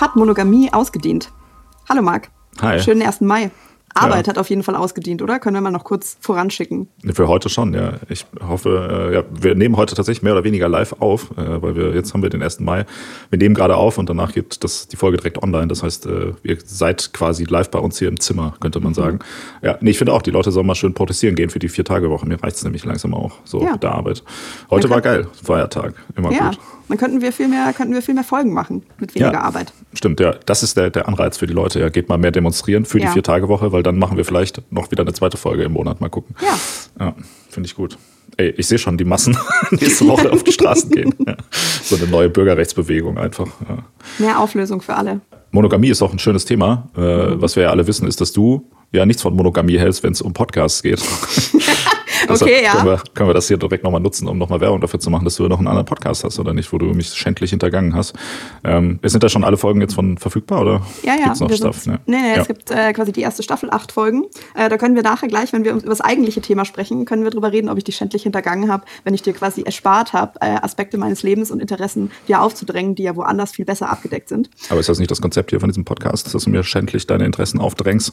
Hat Monogamie ausgedient? Hallo Marc. Hi. Schönen 1. Mai. Arbeit ja. hat auf jeden Fall ausgedient, oder? Können wir mal noch kurz voranschicken? Für heute schon, ja. Ich hoffe, äh, ja, wir nehmen heute tatsächlich mehr oder weniger live auf, äh, weil wir jetzt haben wir den 1. Mai. Wir nehmen gerade auf und danach geht das, die Folge direkt online. Das heißt, äh, ihr seid quasi live bei uns hier im Zimmer, könnte man mhm. sagen. Ja, nee, ich finde auch, die Leute sollen mal schön protestieren gehen für die Vier-Tage-Woche. Mir reicht es nämlich langsam auch so ja. mit der Arbeit. Heute war geil, Feiertag, immer ja. gut. Dann könnten wir viel mehr, könnten wir viel mehr Folgen machen mit weniger ja, Arbeit. Stimmt, ja. Das ist der, der Anreiz für die Leute. Ja, geht mal mehr demonstrieren für die Vier-Tage-Woche, weil dann machen wir vielleicht noch wieder eine zweite Folge im Monat. Mal gucken. Ja. Ja, finde ich gut. Ey, ich sehe schon die Massen nächste Woche auf die Straßen gehen. Ja. So eine neue Bürgerrechtsbewegung einfach. Ja. Mehr Auflösung für alle. Monogamie ist auch ein schönes Thema. Äh, mhm. Was wir ja alle wissen, ist, dass du ja nichts von Monogamie hältst, wenn es um Podcasts geht. okay, ja. Können wir, können wir das hier direkt nochmal nutzen, um nochmal Werbung dafür zu machen, dass du noch einen anderen Podcast hast oder nicht, wo du mich schändlich hintergangen hast. Ähm, sind da schon alle Folgen jetzt von verfügbar oder ja, ja, gibt's noch Stuff? Nee, nee, nee ja. es gibt äh, quasi die erste Staffel, acht Folgen. Äh, da können wir nachher gleich, wenn wir über das eigentliche Thema sprechen, können wir darüber reden, ob ich dich schändlich hintergangen habe, wenn ich dir quasi erspart habe, äh, Aspekte meines Lebens und Interessen dir aufzudrängen, die ja woanders viel besser abgedeckt sind. Aber ist das nicht das Konzept hier von diesem Podcast, dass du mir schändlich deine Interessen aufdrängst?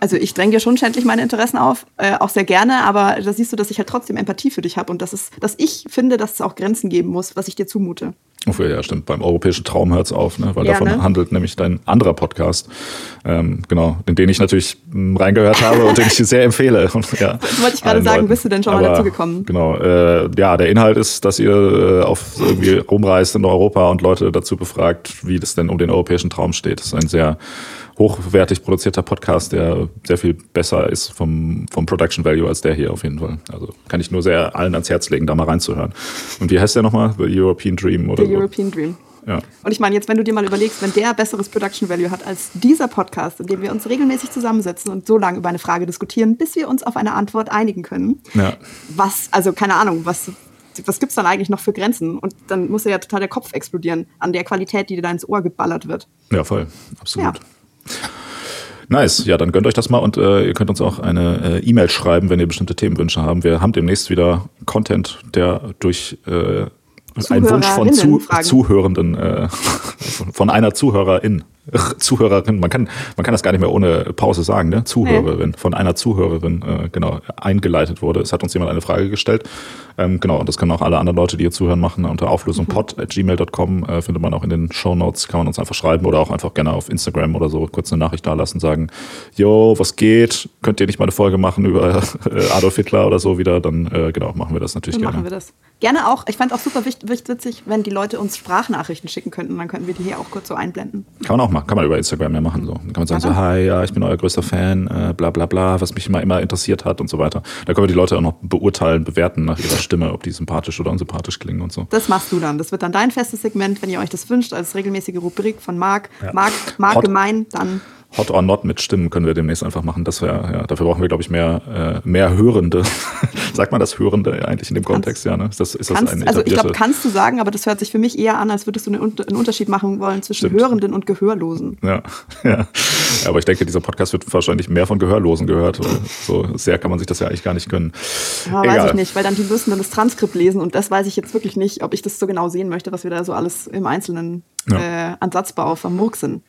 Also ich dränge dir schon schändlich meine Interessen auf, äh, auch sehr gerne, aber da siehst du, dass ich halt trotzdem Empathie für dich habe und dass, es, dass ich finde, dass es auch Grenzen geben muss, was ich dir zumute. Ja, stimmt. Beim europäischen Traum hört es auf, ne? weil ja, davon ne? handelt nämlich dein anderer Podcast, ähm, genau, in den ich natürlich hm, reingehört habe und den ich sehr empfehle. Und, ja, das wollte ich gerade sagen, Leuten. bist du denn schon Aber, mal dazu gekommen? Genau, äh, ja, der Inhalt ist, dass ihr äh, auf irgendwie rumreist in Europa und Leute dazu befragt, wie das denn um den europäischen Traum steht. Das ist ein sehr hochwertig produzierter Podcast, der sehr viel besser ist vom, vom Production Value als der hier auf jeden Fall. Also kann ich nur sehr allen ans Herz legen, da mal reinzuhören. Und wie heißt der nochmal? The European Dream oder The so? European Dream. Ja. Und ich meine, jetzt, wenn du dir mal überlegst, wenn der besseres Production Value hat als dieser Podcast, in dem wir uns regelmäßig zusammensetzen und so lange über eine Frage diskutieren, bis wir uns auf eine Antwort einigen können, ja. was, also keine Ahnung, was, was gibt es dann eigentlich noch für Grenzen? Und dann muss ja total der Kopf explodieren an der Qualität, die dir da ins Ohr geballert wird. Ja, voll, absolut. Ja. Nice, ja, dann gönnt euch das mal und äh, ihr könnt uns auch eine äh, E-Mail schreiben, wenn ihr bestimmte Themenwünsche haben. Wir haben demnächst wieder Content, der durch äh, einen Wunsch von Zu Zuhörenden, äh, von einer Zuhörerin Zuhörerin, man kann, man kann das gar nicht mehr ohne Pause sagen, ne? Zuhörerin, von einer Zuhörerin, äh, genau, eingeleitet wurde. Es hat uns jemand eine Frage gestellt. Ähm, genau, und das können auch alle anderen Leute, die hier zuhören, machen. Unter auflösungpod.gmail.com äh, findet man auch in den Show Notes, kann man uns einfach schreiben oder auch einfach gerne auf Instagram oder so kurz eine Nachricht da lassen, sagen, yo, was geht? Könnt ihr nicht mal eine Folge machen über äh, Adolf Hitler oder so wieder? Dann, äh, genau, machen wir das natürlich dann gerne. Machen wir das. Gerne auch, ich fand auch super witzig, wenn die Leute uns Sprachnachrichten schicken könnten, dann könnten wir die hier auch kurz so einblenden. Kann man auch machen, kann man über Instagram ja machen. So. Dann kann man sagen, ja, so, hi, ja, ich bin euer größter Fan, äh, bla bla bla, was mich immer, immer interessiert hat und so weiter. Da können wir die Leute auch noch beurteilen, bewerten nach ihrer Stimme, ob die sympathisch oder unsympathisch klingen und so. Das machst du dann. Das wird dann dein festes Segment, wenn ihr euch das wünscht, als regelmäßige Rubrik von Marc. Ja. Marc, Marc gemein, dann Hot or Not mit Stimmen können wir demnächst einfach machen. Das wär, ja, dafür brauchen wir, glaube ich, mehr, äh, mehr Hörende. Sagt man das Hörende eigentlich in dem Kontext? Ja, ne? Ist das, ist das kannst, also ich glaube, kannst du sagen, aber das hört sich für mich eher an, als würdest du einen, Unterschied machen wollen zwischen Stimmt. Hörenden und Gehörlosen. Ja, ja. Aber ich denke, dieser Podcast wird wahrscheinlich mehr von Gehörlosen gehört. So sehr kann man sich das ja eigentlich gar nicht gönnen. Ja, weiß ich nicht, weil dann die müssen dann das Transkript lesen und das weiß ich jetzt wirklich nicht, ob ich das so genau sehen möchte, was wir da so alles im Einzelnen ja. äh, an Satzbau vermurksen.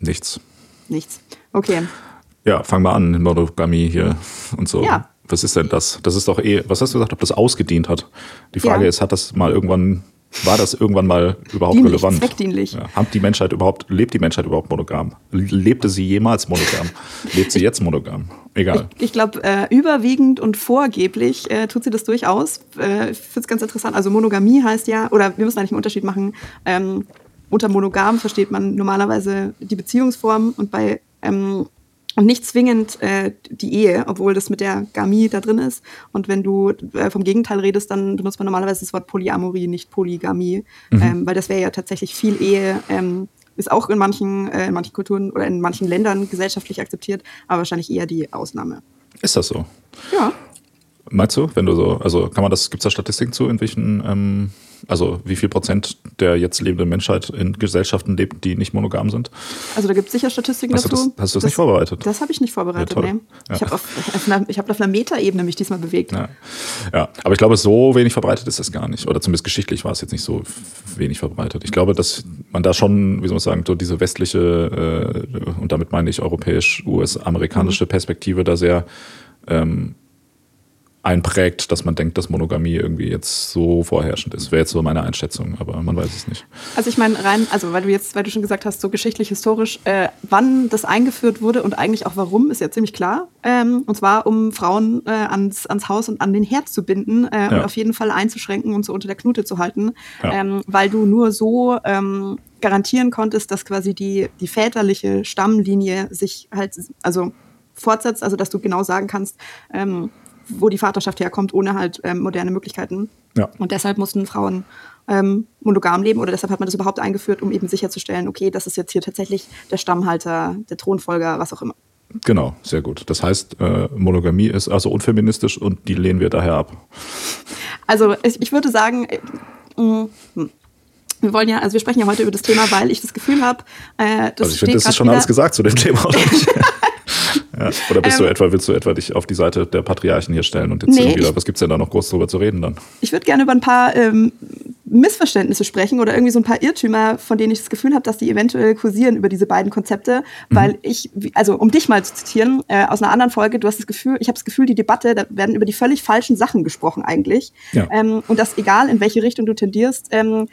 Nichts. Nichts. Okay. Ja, fang mal an, Monogamie hier und so. Ja. Was ist denn das? Das ist doch eh, was hast du gesagt, ob das ausgedient hat? Die Frage ja. ist, hat das mal irgendwann, war das irgendwann mal überhaupt Dienlich, relevant? Zweckdienlich. Ja, hat die Menschheit überhaupt, lebt die Menschheit überhaupt monogam? Lebte sie jemals monogam? Lebt sie jetzt monogam? Egal. Ich, ich glaube, äh, überwiegend und vorgeblich äh, tut sie das durchaus. Äh, ich finde es ganz interessant. Also Monogamie heißt ja, oder wir müssen eigentlich einen Unterschied machen. Ähm, unter monogam versteht man normalerweise die Beziehungsform und bei ähm, und nicht zwingend äh, die Ehe, obwohl das mit der Gamie da drin ist. Und wenn du äh, vom Gegenteil redest, dann benutzt man normalerweise das Wort Polyamorie, nicht Polygamie, mhm. ähm, weil das wäre ja tatsächlich viel Ehe. Ähm, ist auch in manchen, äh, in manchen Kulturen oder in manchen Ländern gesellschaftlich akzeptiert, aber wahrscheinlich eher die Ausnahme. Ist das so? Ja. Meinst du, wenn du so, also kann man das, gibt es da Statistiken zu, in welchen, ähm, also wie viel Prozent der jetzt lebenden Menschheit in Gesellschaften lebt, die nicht monogam sind? Also da gibt es sicher Statistiken Hast du dazu. das, hast du das, nicht vorbereitet? Das habe ich nicht vorbereitet, Ja, nee. Ja. Ich habe auf, auf, einer, ich hab auf einer Metaebene mich diesmal bewegt. Ja. ja, aber ich glaube, so wenig verbreitet ist das gar nicht. Oder zumindest geschichtlich war es jetzt nicht so wenig verbreitet. Ich glaube, dass man da schon, wie soll man sagen, so diese westliche, äh, und damit meine ich europäisch, US-amerikanische Perspektive da sehr ähm, einprägt, dass man denkt, dass Monogamie irgendwie jetzt so vorherrschend ist. Wäre jetzt so meine Einschätzung, aber man weiß es nicht. Also ich meine rein, also weil du jetzt, weil du schon gesagt hast, so geschichtlich, historisch, äh, wann das eingeführt wurde und eigentlich auch warum, ist ja ziemlich klar. Ähm, und zwar, um Frauen äh, ans, ans Haus und an den Herd zu binden äh, und Ja. auf jeden Fall einzuschränken und so unter der Knute zu halten, Ja. ähm, weil du nur so ähm, garantieren konntest, dass quasi die, die väterliche Stammlinie sich halt, also fortsetzt, also dass du genau sagen kannst, ähm, wo die Vaterschaft herkommt, ohne halt ähm, moderne Möglichkeiten. Ja. Und deshalb mussten Frauen ähm, monogam leben oder deshalb hat man das überhaupt eingeführt, um eben sicherzustellen, okay, das ist jetzt hier tatsächlich der Stammhalter, der Thronfolger, was auch immer. Genau, sehr gut. Das heißt, äh, Monogamie ist also unfeministisch und die lehnen wir daher ab. Also ich, ich würde sagen, äh, mh, hm. wir wollen ja, also wir sprechen ja heute über das Thema, weil ich das Gefühl habe, äh, das Also ich finde, das ist schon wieder- alles gesagt zu dem Thema? ja. Oder bist du Ähm, etwa, willst du etwa dich auf die Seite der Patriarchen hier stellen und jetzt Nee, ich- was gibt's denn da noch groß drüber zu reden dann? Ich würde gerne über ein paar ähm, Missverständnisse sprechen oder irgendwie so ein paar Irrtümer, von denen ich das Gefühl habe, dass die eventuell kursieren über diese beiden Konzepte. Mhm. Weil ich, wie- also um dich mal zu zitieren, äh, aus einer anderen Folge, du hast das Gefühl, ich habe das Gefühl, die Debatte, da werden über die völlig falschen Sachen gesprochen eigentlich. Ja. Ähm, und dass egal in welche Richtung du tendierst, ähm,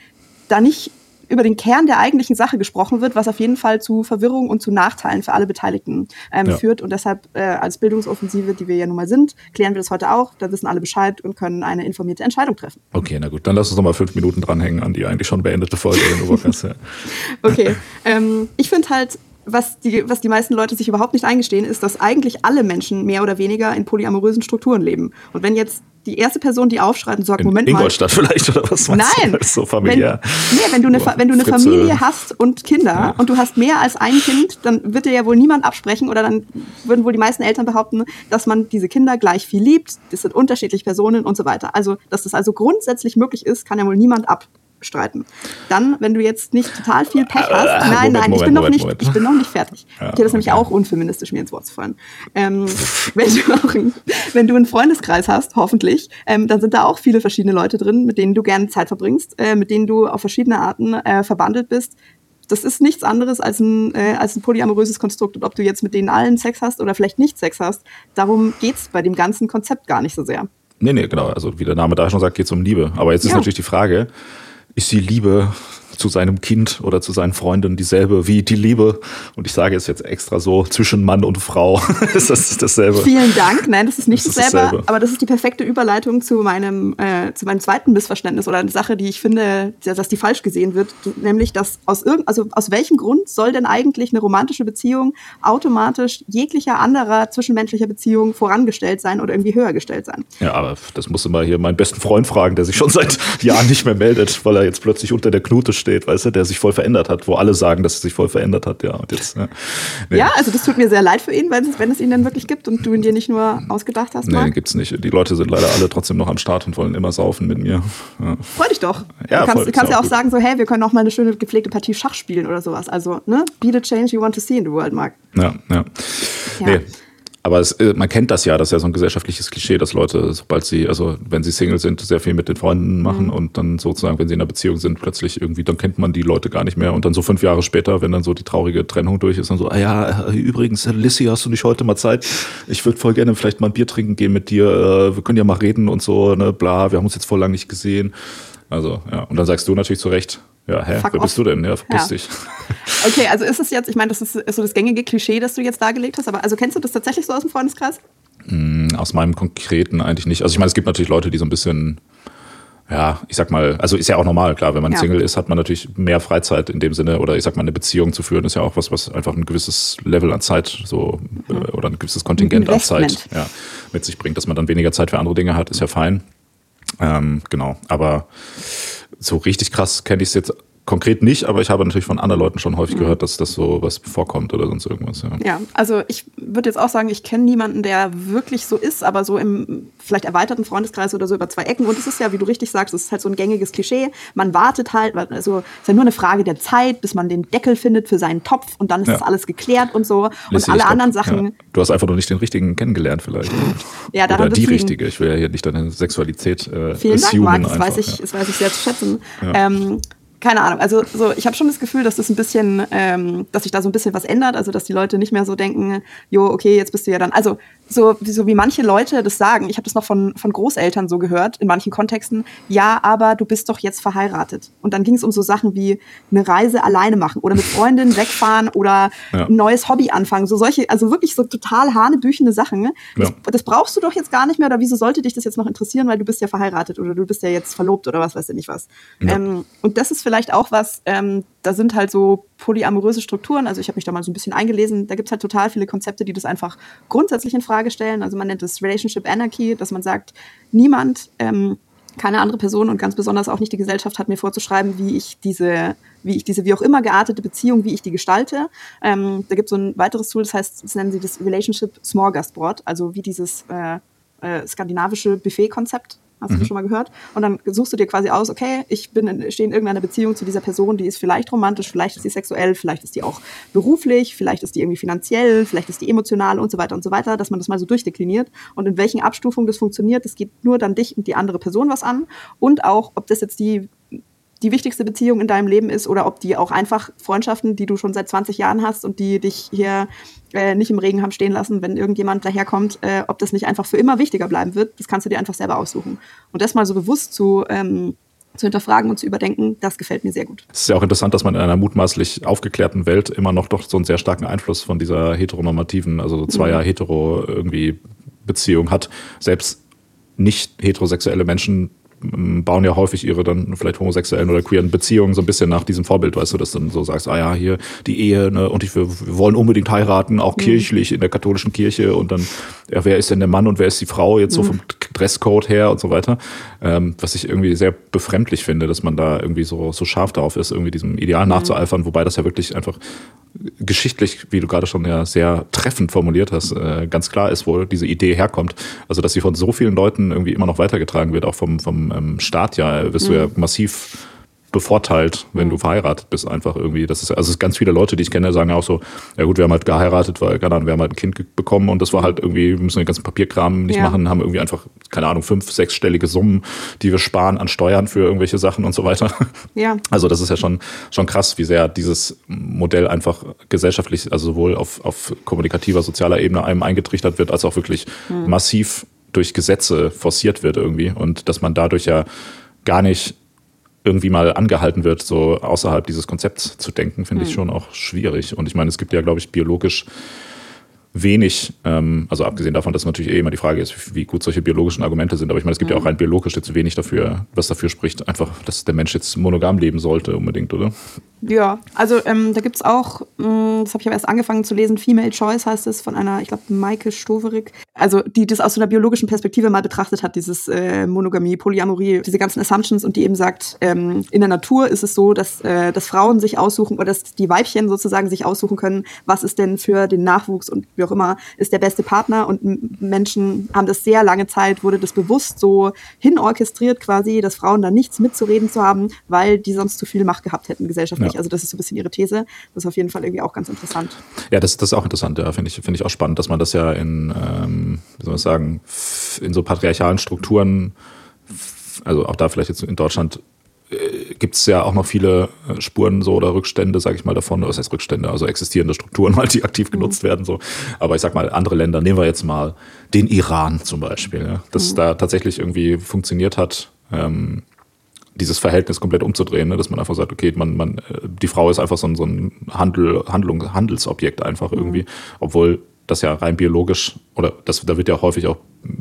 da nicht über den Kern der eigentlichen Sache gesprochen wird, was auf jeden Fall zu Verwirrung und zu Nachteilen für alle Beteiligten ähm, Ja. führt. Und deshalb äh, als Bildungsoffensive, die wir ja nun mal sind, klären wir das heute auch. Da wissen alle Bescheid und können eine informierte Entscheidung treffen. Okay, na gut, dann lass uns noch mal fünf Minuten dranhängen an die eigentlich schon beendete Folge. Okay. ähm, ich finde halt, was die, was die meisten Leute sich überhaupt nicht eingestehen, ist, dass eigentlich alle Menschen mehr oder weniger in polyamorösen Strukturen leben. Und wenn jetzt die erste Person, die aufschreit und sagt, In Moment mal. Ingolstadt vielleicht, oder was meinst Nein, du? Ist so familiär. Wenn, nee, wenn du eine, Fa- wenn du eine Fritze. Familie hast und Kinder und du hast mehr als ein Kind, dann wird dir ja wohl niemand absprechen oder dann würden wohl die meisten Eltern behaupten, dass man diese Kinder gleich viel liebt. Das sind unterschiedliche Personen und so weiter. Also, dass das also grundsätzlich möglich ist, kann ja wohl niemand abstreiten. Dann, wenn du jetzt nicht total viel Pech hast, Ah, nein, Moment, nein, ich Moment, bin noch Moment, nicht, Moment. ich bin noch nicht fertig. Ja, okay, das ist nämlich auch unfeministisch, mir ins Wort zu fallen. Ähm, wenn, du auch wenn du einen Freundeskreis hast, hoffentlich, ähm, dann sind da auch viele verschiedene Leute drin, mit denen du gerne Zeit verbringst, äh, mit denen du auf verschiedene Arten äh, verbandelt bist. Das ist nichts anderes als ein, äh, als ein polyamoröses Konstrukt. Und ob du jetzt mit denen allen Sex hast oder vielleicht nicht Sex hast, darum geht's bei dem ganzen Konzept gar nicht so sehr. Nee, nee, genau. Also wie der Name da schon sagt, geht es um Liebe. Aber jetzt ist Ja. natürlich die Frage, ist die Liebe zu seinem Kind oder zu seinen Freunden dieselbe wie die Liebe? Und ich sage es jetzt extra so, zwischen Mann und Frau ist das dasselbe. Vielen Dank. Nein, das ist nicht Das ist dasselbe, dasselbe. aber das ist die perfekte Überleitung zu meinem, äh, zu meinem zweiten Missverständnis oder eine Sache, die ich finde, dass die falsch gesehen wird, nämlich, dass aus irgend, also aus welchem Grund soll denn eigentlich eine romantische Beziehung automatisch jeglicher anderer zwischenmenschlicher Beziehung vorangestellt sein oder irgendwie höher gestellt sein? Ja, aber das musst du mal hier meinen besten Freund fragen, der sich schon seit Jahren nicht mehr meldet, weil er jetzt plötzlich unter der Knute steht, weißt du, der sich voll verändert hat, wo alle sagen, dass er sich voll verändert hat, ja. Und jetzt, ja. Nee. Ja, also das tut mir sehr leid für ihn, wenn es, wenn es ihn denn wirklich gibt und du ihn dir nicht nur ausgedacht hast. Nee, Marc. gibt's nicht. Die Leute sind leider alle trotzdem noch am Start und wollen immer saufen mit mir. Ja. Freu dich doch. Ja, du kannst, kannst ja auch auch sagen, so, hey, wir können auch mal eine schöne gepflegte Partie Schach spielen oder sowas. Also, ne? Be the change you want to see in the world, Marc. Ja, ja. Ja. Nee. Aber es, äh, man kennt das ja, das ist ja so ein gesellschaftliches Klischee, dass Leute, sobald sie, also wenn sie Single sind, sehr viel mit den Freunden machen und dann sozusagen, wenn sie in einer Beziehung sind, plötzlich irgendwie, dann kennt man die Leute gar nicht mehr. Und dann so fünf Jahre später, wenn dann so die traurige Trennung durch ist, dann so, ah ja, äh, übrigens, äh, Lissy, hast du nicht heute mal Zeit? Ich würde voll gerne vielleicht mal ein Bier trinken gehen mit dir, wir können ja mal reden und so, ne, bla, wir haben uns jetzt voll lang nicht gesehen. Also, ja, und dann sagst du natürlich zu Recht, ja, hä, Fuck wer bist off. du denn? Ja, verpiss Ja. dich. Okay, also ist es jetzt, ich meine, das ist, ist so das gängige Klischee, das du jetzt dargelegt hast, aber also kennst du das tatsächlich so aus dem Freundeskreis? Aus meinem konkreten eigentlich nicht. Also ich meine, es gibt natürlich Leute, die so ein bisschen, ja, ich sag mal, also ist ja auch normal, klar, wenn man Ja. Single ist, hat man natürlich mehr Freizeit in dem Sinne, oder ich sag mal, eine Beziehung zu führen, ist ja auch was, was einfach ein gewisses Level an Zeit so äh, oder ein gewisses Kontingent an Zeit ja, mit sich bringt, dass man dann weniger Zeit für andere Dinge hat, ist ja fein. Ähm, genau, aber so richtig krass kenne ich es jetzt konkret nicht, aber ich habe natürlich von anderen Leuten schon häufig mhm. gehört, dass das so was vorkommt oder sonst irgendwas. Ja, ja also ich würde jetzt auch sagen, ich kenne niemanden, der wirklich so ist, aber so im vielleicht erweiterten Freundeskreis oder so über zwei Ecken. Und es ist ja, wie du richtig sagst, es ist halt so ein gängiges Klischee. Man wartet halt, also es ist ja nur eine Frage der Zeit, bis man den Deckel findet für seinen Topf und dann ist ja. das alles geklärt und so. Lissy, und alle glaub, anderen Sachen. Ja. Du hast einfach noch nicht den richtigen kennengelernt, vielleicht. ja, oder die richtige. Ich will ja hier nicht deine Sexualität äh, Vielen Dank, Marc. Das, weiß ich, das weiß ich sehr zu schätzen. Ähm, keine Ahnung, also so, ich habe schon das Gefühl, dass das ein bisschen, ähm, dass sich da so ein bisschen was ändert, also dass die Leute nicht mehr so denken, jo, okay, jetzt bist du ja dann, also so, so wie manche Leute das sagen, ich habe das noch von, von Großeltern so gehört, in manchen Kontexten, ja, aber du bist doch jetzt verheiratet. Und dann ging es um so Sachen wie eine Reise alleine machen oder mit Freundinnen wegfahren oder ja. ein neues Hobby anfangen. So solche, also wirklich so total hanebüchende Sachen. Das, ja. das, brauchst du doch jetzt gar nicht mehr oder wieso sollte dich das jetzt noch interessieren, weil du bist ja verheiratet oder du bist ja jetzt verlobt oder was weiß ich nicht was. Ja. Ähm, und das ist vielleicht auch was, ähm, da sind halt so polyamoröse Strukturen, also ich habe mich da mal so ein bisschen eingelesen, da gibt es halt total viele Konzepte, die das einfach grundsätzlich in Frage stellen. Also man nennt es Relationship Anarchy, dass man sagt, niemand, ähm, keine andere Person und ganz besonders auch nicht die Gesellschaft hat mir vorzuschreiben, wie ich diese, wie ich diese wie auch immer geartete Beziehung, wie ich die gestalte. Ähm, da gibt es so ein weiteres Tool, das heißt, das nennen sie das Relationship Smorgasbord, also wie dieses äh, äh, skandinavische Buffet-Konzept Hast mhm. du schon mal gehört? Und dann suchst du dir quasi aus, okay, ich bin in, stehe in irgendeiner Beziehung zu dieser Person, die ist vielleicht romantisch, vielleicht ist sie sexuell, vielleicht ist die auch beruflich, vielleicht ist die irgendwie finanziell, vielleicht ist die emotional und so weiter und so weiter, dass man das mal so durchdekliniert. Und in welchen Abstufungen das funktioniert, das geht nur dann dich und die andere Person was an. Und auch, ob das jetzt die die wichtigste Beziehung in deinem Leben ist oder ob die auch einfach Freundschaften, die du schon seit 20 Jahren hast und die dich hier äh, nicht im Regen haben stehen lassen, wenn irgendjemand daherkommt, äh, ob das nicht einfach für immer wichtiger bleiben wird, das kannst du dir einfach selber aussuchen. Und das mal so bewusst zu, ähm, zu hinterfragen und zu überdenken, das gefällt mir sehr gut. Es ist ja auch interessant, dass man in einer mutmaßlich aufgeklärten Welt immer noch doch so einen sehr starken Einfluss von dieser heteronormativen, also so zweier mhm. hetero irgendwie Beziehung hat. Selbst nicht heterosexuelle Menschen bauen ja häufig ihre dann vielleicht homosexuellen oder queeren Beziehungen so ein bisschen nach diesem Vorbild, weißt du, dass du dann so sagst, ah ja, hier die Ehe, ne, und ich, wir, wir wollen unbedingt heiraten, auch mhm. kirchlich in der katholischen Kirche und dann, ja, wer ist denn der Mann und wer ist die Frau jetzt mhm. so vom Dresscode her und so weiter. Ähm, was ich irgendwie sehr befremdlich finde, dass man da irgendwie so, so scharf darauf ist, irgendwie diesem Ideal mhm. nachzueifern, wobei das ja wirklich einfach geschichtlich, wie du gerade schon ja sehr treffend formuliert hast, äh, ganz klar ist, wo diese Idee herkommt. Also, dass sie von so vielen Leuten irgendwie immer noch weitergetragen wird, auch vom, vom ähm, Staat ja, wirst mhm. du ja massiv bevorteilt, wenn du verheiratet bist, einfach irgendwie. Das ist also es ganz viele Leute, die ich kenne, sagen auch so, ja gut, wir haben halt geheiratet, weil, keine Ahnung, wir haben halt ein Kind bekommen und das war halt irgendwie, wir müssen den ganzen Papierkram nicht ja. machen, haben irgendwie einfach, keine Ahnung, fünf, sechsstellige Summen, die wir sparen an Steuern für irgendwelche Sachen und so weiter. Ja. Also das ist ja schon, schon krass, wie sehr dieses Modell einfach gesellschaftlich, also sowohl auf, auf kommunikativer, sozialer Ebene einem eingetrichtert wird, als auch wirklich mhm. massiv durch Gesetze forciert wird irgendwie und dass man dadurch ja gar nicht irgendwie mal angehalten wird, so außerhalb dieses Konzepts zu denken, finde mhm. ich hm. schon auch schwierig. Und ich meine, es gibt ja, glaube ich, biologisch wenig, ähm, also abgesehen davon, dass natürlich eh immer die Frage ist, wie gut solche biologischen Argumente sind, aber ich meine, es gibt mhm. ja auch rein biologisch jetzt wenig dafür, was dafür spricht, einfach, dass der Mensch jetzt monogam leben sollte unbedingt, oder? Ja, also ähm, da gibt es auch, mh, mm, das habe ich aber erst angefangen zu lesen, Female Choice heißt es, von einer, ich glaube, Maike Stoverik, also die das aus so einer biologischen Perspektive mal betrachtet hat, dieses äh, Monogamie, Polyamorie, diese ganzen Assumptions und die eben sagt, ähm, in der Natur ist es so, dass, äh, dass Frauen sich aussuchen oder dass die Weibchen sozusagen sich aussuchen können, was ist denn für den Nachwuchs und wie auch immer ist der beste Partner und Menschen haben das sehr lange Zeit, wurde das bewusst so hinorchestriert quasi, dass Frauen da nichts mitzureden zu haben, weil die sonst zu viel Macht gehabt hätten gesellschaftlich. Ja. Also das ist so ein bisschen ihre These. Das ist auf jeden Fall irgendwie auch ganz interessant. Ja, das, das ist auch interessant, ja, finde ich, finde ich auch spannend, dass man das ja in, ähm, wie soll man sagen, in so patriarchalen Strukturen, also auch da vielleicht jetzt in Deutschland gibt es ja auch noch viele äh, Spuren so oder Rückstände, sage ich mal, davon. Was heißt Rückstände? Also existierende Strukturen, halt, die aktiv genutzt mhm. werden. So. Aber ich sag mal, andere Länder, nehmen wir jetzt mal den Iran zum Beispiel, ja, dass mhm. da tatsächlich irgendwie funktioniert hat, ähm, dieses Verhältnis komplett umzudrehen, ne? dass man einfach sagt, okay, man, man, äh, die Frau ist einfach so ein, so ein Handel, Handlung, Handelsobjekt einfach mhm. irgendwie, obwohl das ja rein biologisch oder das, da wird ja häufig auch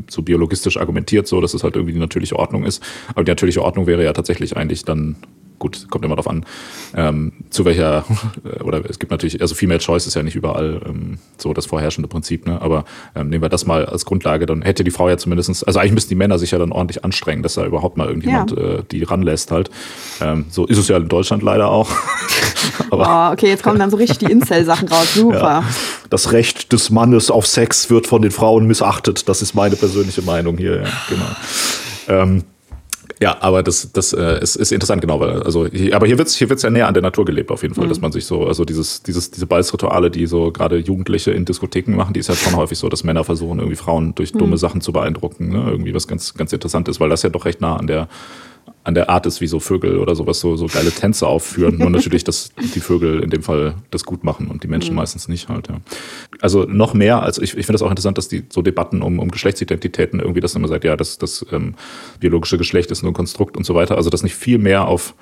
so biologistisch argumentiert, so dass es halt irgendwie die natürliche Ordnung ist. Aber die natürliche Ordnung wäre ja tatsächlich eigentlich dann gut, kommt immer darauf an, ähm, zu welcher, oder es gibt natürlich, also Female Choice ist ja nicht überall ähm, so das vorherrschende Prinzip, ne? aber ähm, nehmen wir das mal als Grundlage, dann hätte die Frau ja zumindestens, also eigentlich müssten die Männer sich ja dann ordentlich anstrengen, dass da überhaupt mal irgendjemand ja. äh, die ranlässt halt. Ähm, so ist es ja in Deutschland leider auch. aber, oh, okay, jetzt kommen dann so richtig die Incel-Sachen raus, super. Ja. Das Recht des Mannes auf Sex wird von den Frauen missachtet, das ist meine persönliche Meinung hier, ja, genau. Ähm, ja, aber das, das äh, ist, ist interessant, genau, weil, also, hier, aber hier wird's hier wird's ja näher an der Natur gelebt, auf jeden Fall, mhm. dass man sich so, also dieses, dieses, diese Balzrituale, die so gerade Jugendliche in Diskotheken machen, die ist ja schon häufig so, dass Männer versuchen, irgendwie Frauen durch dumme mhm. Sachen zu beeindrucken, ne? irgendwie was ganz, ganz interessant ist, weil das ja doch recht nah an der, an der Art ist, wie so Vögel oder sowas so, so geile Tänze aufführen. Nur natürlich, dass die Vögel in dem Fall das gut machen und die Menschen mhm. meistens nicht halt, ja. Also noch mehr, als ich, ich finde das auch interessant, dass die so Debatten um, um Geschlechtsidentitäten irgendwie, dass immer sagt, ja, das, das ähm, biologische Geschlecht ist nur ein Konstrukt und so weiter. Also dass nicht viel mehr auf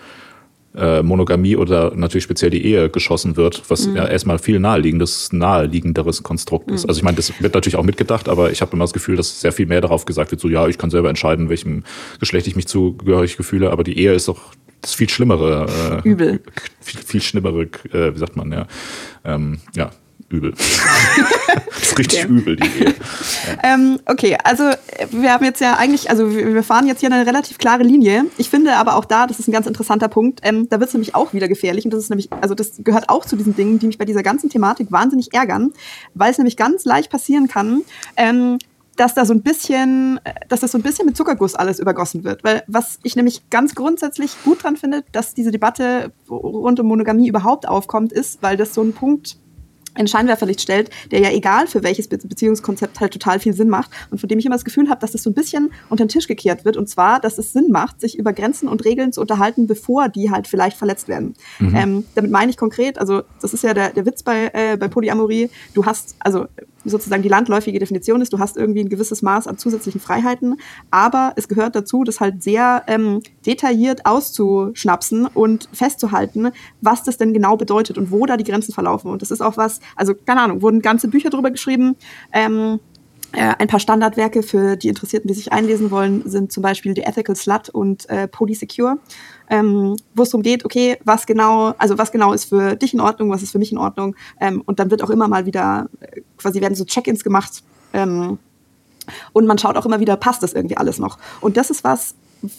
äh, Monogamie oder natürlich speziell die Ehe geschossen wird, was mhm. ja erstmal viel naheliegendes, naheliegenderes Konstrukt ist. Mhm. Also ich meine, das wird natürlich auch mitgedacht, aber ich habe immer das Gefühl, dass sehr viel mehr darauf gesagt wird, so ja, ich kann selber entscheiden, welchem Geschlecht ich mich zugehörig fühle, aber die Ehe ist doch das viel schlimmere, äh, Übel. Viel, viel schlimmere, äh, wie sagt man, ja, ähm, ja, übel. das ist richtig okay. übel, die Ehe. Ja. Ähm, okay, also wir haben jetzt ja eigentlich, also wir fahren jetzt hier eine relativ klare Linie. Ich finde aber auch da, das ist ein ganz interessanter Punkt, ähm, da wird es nämlich auch wieder gefährlich. Und das ist nämlich, also das gehört auch zu diesen Dingen, die mich bei dieser ganzen Thematik wahnsinnig ärgern, weil es nämlich ganz leicht passieren kann, ähm, dass da so ein bisschen, dass das so ein bisschen mit Zuckerguss alles übergossen wird. Weil was ich nämlich ganz grundsätzlich gut dran finde, dass diese Debatte rund um Monogamie überhaupt aufkommt, ist, weil das so ein Punkt ein Scheinwerferlicht stellt, der ja egal für welches Be Beziehungskonzept halt total viel Sinn macht und von dem ich immer das Gefühl habe, dass das so ein bisschen unter den Tisch gekehrt wird und zwar, dass es Sinn macht, sich über Grenzen und Regeln zu unterhalten, bevor die halt vielleicht verletzt werden. Mhm. Ähm, damit meine ich konkret, also das ist ja der, der Witz bei, äh, bei Polyamorie, du hast, also sozusagen die landläufige Definition ist, du hast irgendwie ein gewisses Maß an zusätzlichen Freiheiten, aber es gehört dazu, das halt sehr ähm, detailliert auszuschnapsen und festzuhalten, was das denn genau bedeutet und wo da die Grenzen verlaufen. Und das ist auch was, also keine Ahnung, wurden ganze Bücher drüber geschrieben. Ähm, äh, ein paar Standardwerke für die Interessierten, die sich einlesen wollen, sind zum Beispiel The Ethical Slut und äh, Polysecure, ähm, wo es darum geht, okay, was genau, also was genau ist für dich in Ordnung, was ist für mich in Ordnung. Ähm, und dann wird auch immer mal wieder, äh, quasi werden so Check-ins gemacht. Ähm, und man schaut auch immer wieder, passt das irgendwie alles noch. Und das ist was,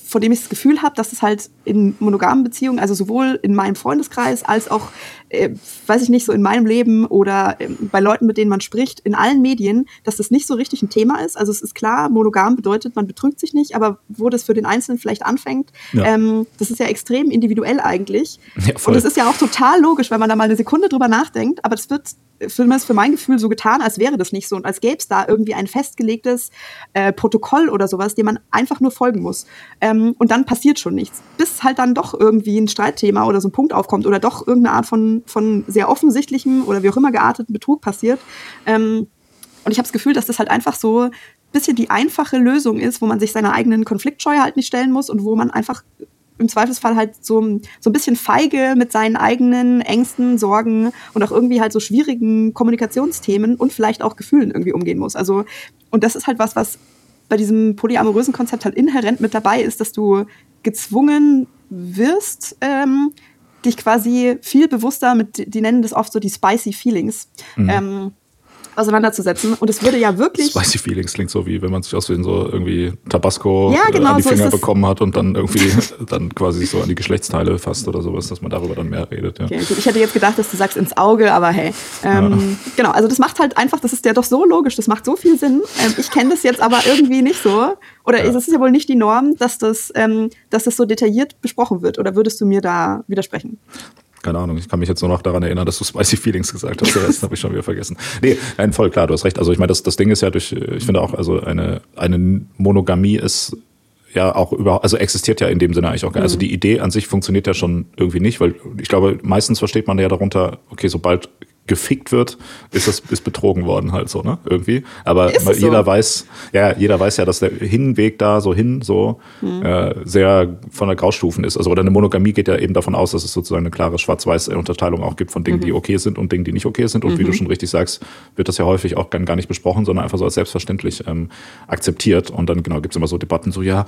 von dem ich das Gefühl habe, dass es halt in monogamen Beziehungen, also sowohl in meinem Freundeskreis als auch, äh, weiß ich nicht, so in meinem Leben oder äh, bei Leuten, mit denen man spricht, in allen Medien, dass das nicht so richtig ein Thema ist. Also es ist klar, monogam bedeutet, man betrügt sich nicht, aber wo das für den Einzelnen vielleicht anfängt, ja. ähm, das ist ja extrem individuell eigentlich. Ja, Und es ist ja auch total logisch, wenn man da mal eine Sekunde drüber nachdenkt, aber das wird zumindest für mein Gefühl so getan, als wäre das nicht so und als gäbe es da irgendwie ein festgelegtes äh, Protokoll oder sowas, dem man einfach nur folgen muss. Ähm, und dann passiert schon nichts. Bis halt dann doch irgendwie ein Streitthema oder so ein Punkt aufkommt oder doch irgendeine Art von, von sehr offensichtlichem oder wie auch immer gearteten Betrug passiert. Ähm, und ich habe das Gefühl, dass das halt einfach so ein bisschen die einfache Lösung ist, wo man sich seiner eigenen Konfliktscheu halt nicht stellen muss und wo man einfach im Zweifelsfall halt so, so ein bisschen feige mit seinen eigenen Ängsten, Sorgen und auch irgendwie halt so schwierigen Kommunikationsthemen und vielleicht auch Gefühlen irgendwie umgehen muss. Also, und das ist halt was, was bei diesem polyamorösen Konzept halt inhärent mit dabei ist, dass du gezwungen wirst, ähm, dich quasi viel bewusster mit, die nennen das oft so die spicy Feelings, mhm. ähm, auseinanderzusetzen. Und es würde ja wirklich. Spicy Feelings klingt so wie, wenn man sich aus Versehen so irgendwie Tabasco ja, genau, an die so Finger bekommen hat und dann irgendwie dann quasi so an die Geschlechtsteile fasst oder sowas, dass man darüber dann mehr redet. Ja. Okay, gut. Ich hätte jetzt gedacht, dass du sagst ins Auge, aber hey. Ähm, ja. Genau, also das macht halt einfach, das ist ja doch so logisch, das macht so viel Sinn. Ähm, ich kenne das jetzt aber irgendwie nicht so. Oder ja. ist es ja wohl nicht die Norm, dass das, ähm, dass das so detailliert besprochen wird? Oder würdest du mir da widersprechen? Keine Ahnung, ich kann mich jetzt nur noch daran erinnern, dass du Spicy Feelings gesagt hast. Den Rest habe ich schon wieder vergessen. Nee, nein, voll klar, du hast recht. Also ich meine, das, das Ding ist ja durch, ich finde auch, also eine, eine Monogamie ist ja auch über, also existiert ja in dem Sinne eigentlich auch gar Also mhm. die Idee an sich funktioniert ja schon irgendwie nicht, weil ich glaube, meistens versteht man ja darunter, okay, sobald gefickt wird, ist das ist betrogen worden halt so, ne? Irgendwie. Aber jeder so? weiß, ja, jeder weiß ja, dass der Hinweg da so hin so hm. äh, sehr von der Graustufen ist. Also oder eine Monogamie geht ja eben davon aus, dass es sozusagen eine klare Schwarz-Weiß-Unterteilung auch gibt von Dingen, mhm. die okay sind und Dingen, die nicht okay sind. Und mhm. wie du mhm. schon richtig sagst, wird das ja häufig auch gar nicht besprochen, sondern einfach so als selbstverständlich ähm, akzeptiert. Und dann genau gibt's immer so Debatten, so ja,